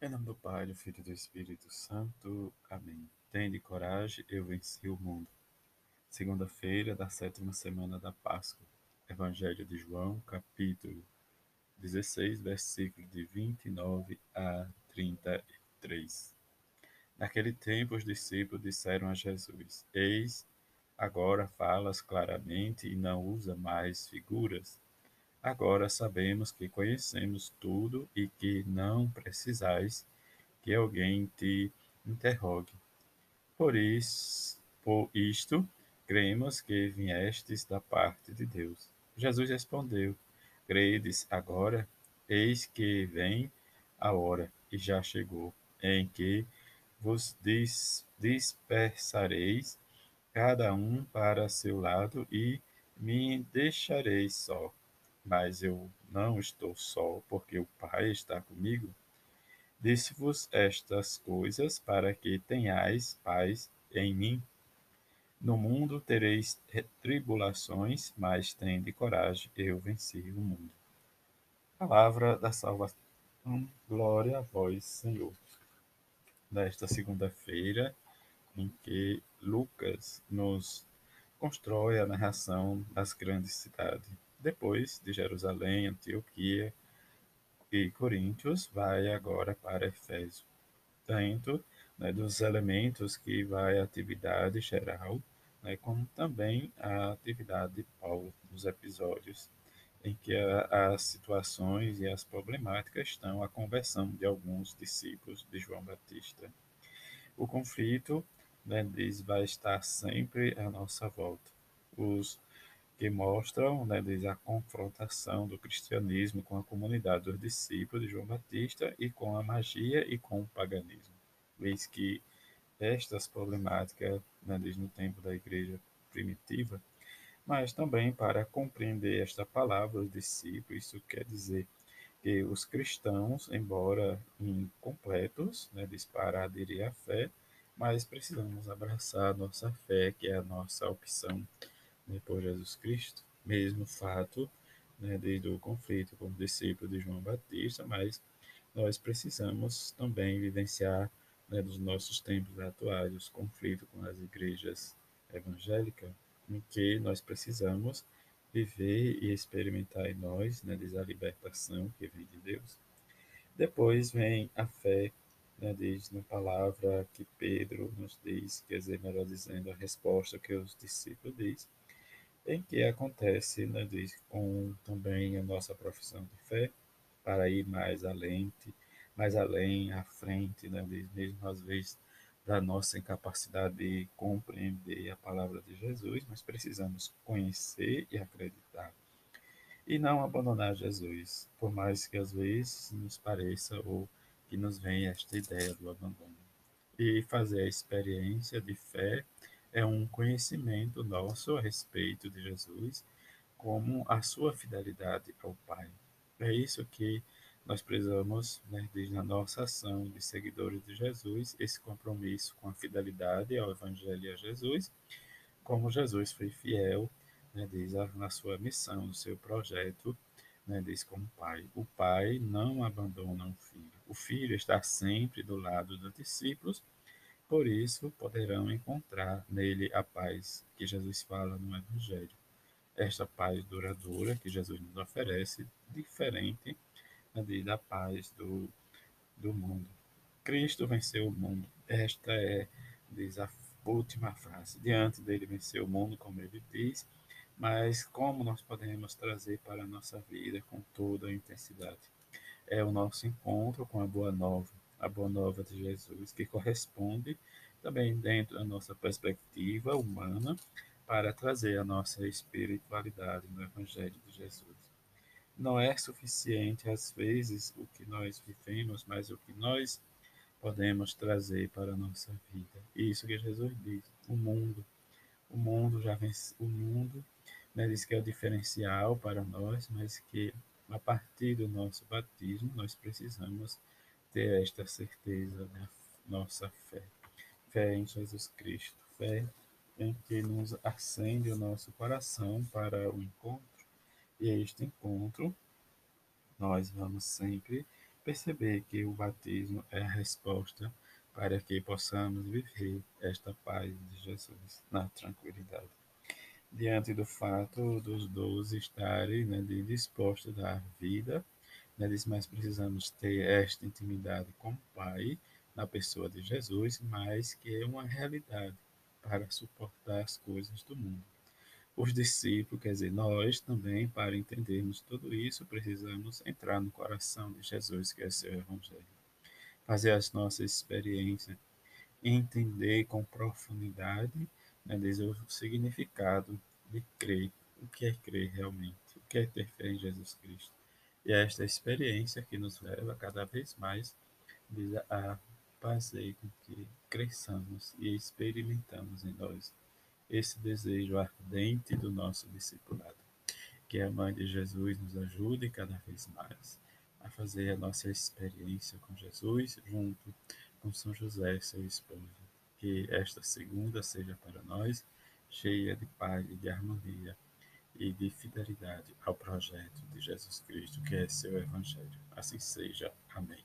Em nome do Pai, do Filho e do Espírito Santo. Amém. Tende coragem, eu venci o mundo. Segunda-feira da sétima semana da Páscoa. Evangelho de João, capítulo 16, versículo de 29 a 33. Naquele tempo, os discípulos disseram a Jesus: Eis, agora falas claramente e não usa mais figuras Agora sabemos que conhecemos tudo e que não precisais que alguém te interrogue. Por isso, por isto, cremos que viestes da parte de Deus. Jesus respondeu: Credes agora? Eis que vem a hora, e já chegou, em que vos dispersareis, cada um para seu lado, e me deixareis só mas eu não estou só, porque o Pai está comigo. Disse-vos estas coisas para que tenhais paz em mim. No mundo tereis tribulações, mas tende coragem, eu venci o mundo. Palavra da salvação. Glória a vós, Senhor. Nesta segunda-feira, em que Lucas nos constrói a narração das grandes cidades depois de Jerusalém, Antioquia e Coríntios, vai agora para Efésio. Tanto né, dos elementos que vai a atividade geral, né, como também a atividade de Paulo, nos episódios em que a, as situações e as problemáticas estão a conversão de alguns discípulos de João Batista. O conflito, né, diz, vai estar sempre à nossa volta. Os que mostram né, a confrontação do cristianismo com a comunidade dos discípulos de João Batista e com a magia e com o paganismo. Eis que estas problemáticas, né, desde o tempo da igreja primitiva, mas também para compreender esta palavra, os discípulos, isso quer dizer que os cristãos, embora incompletos, né, para aderir à fé, mas precisamos abraçar a nossa fé, que é a nossa opção né, por Jesus Cristo, mesmo fato né, desde o conflito com o discípulo de João Batista, mas nós precisamos também vivenciar né, nos nossos tempos atuais os conflitos com as igrejas evangélicas, em que nós precisamos viver e experimentar em nós né, a libertação que vem de Deus. Depois vem a fé, né, diz na palavra que Pedro nos diz, quer dizer, melhor dizendo, a resposta que os discípulos dizem, em que acontece né, diz, com também a nossa profissão de fé, para ir mais além, mais além, à frente, né, diz, mesmo às vezes da nossa incapacidade de compreender a palavra de Jesus, mas precisamos conhecer e acreditar. E não abandonar Jesus, por mais que às vezes nos pareça ou que nos venha esta ideia do abandono. E fazer a experiência de fé é um conhecimento nosso a respeito de Jesus, como a sua fidelidade ao Pai. É isso que nós precisamos, né, desde a nossa ação de seguidores de Jesus, esse compromisso com a fidelidade ao Evangelho e a Jesus, como Jesus foi fiel, né, diz na sua missão, no seu projeto, né, diz como Pai. O Pai não abandona o Filho. O Filho está sempre do lado dos discípulos por isso, poderão encontrar nele a paz que Jesus fala no Evangelho. Esta paz duradoura que Jesus nos oferece, diferente da paz do, do mundo. Cristo venceu o mundo. Esta é, a última frase. Diante dele venceu o mundo, como ele diz, mas como nós podemos trazer para a nossa vida com toda a intensidade? É o nosso encontro com a Boa Nova, a boa nova de Jesus, que corresponde também dentro da nossa perspectiva humana para trazer a nossa espiritualidade no Evangelho de Jesus. Não é suficiente, às vezes, o que nós vivemos, mas o que nós podemos trazer para a nossa vida. Isso que Jesus diz, o mundo. O mundo já vence, o mundo né, diz que é o diferencial para nós, mas que a partir do nosso batismo nós precisamos ter esta certeza da né? nossa fé. Fé em Jesus Cristo, fé em que nos acende o nosso coração para o encontro, e este encontro nós vamos sempre perceber que o batismo é a resposta para que possamos viver esta paz de Jesus na tranquilidade. Diante do fato dos doze estarem né, dispostos dar vida, né, mas precisamos ter esta intimidade com o Pai na pessoa de Jesus, mas que é uma realidade para suportar as coisas do mundo. Os discípulos, quer dizer, nós também, para entendermos tudo isso, precisamos entrar no coração de Jesus, que é seu Evangelho. Fazer as nossas experiências, entender com profundidade né, o significado de crer, o que é crer realmente, o que é ter fé em Jesus Cristo. E é esta experiência que nos leva cada vez mais a fazer com que cresçamos e experimentamos em nós esse desejo ardente do nosso discipulado. Que a Mãe de Jesus nos ajude cada vez mais a fazer a nossa experiência com Jesus junto com São José, seu esposo. Que esta segunda seja para nós cheia de paz e de harmonia e de fidelidade ao projeto de Jesus Cristo, que é seu Evangelho. Assim seja. Amém.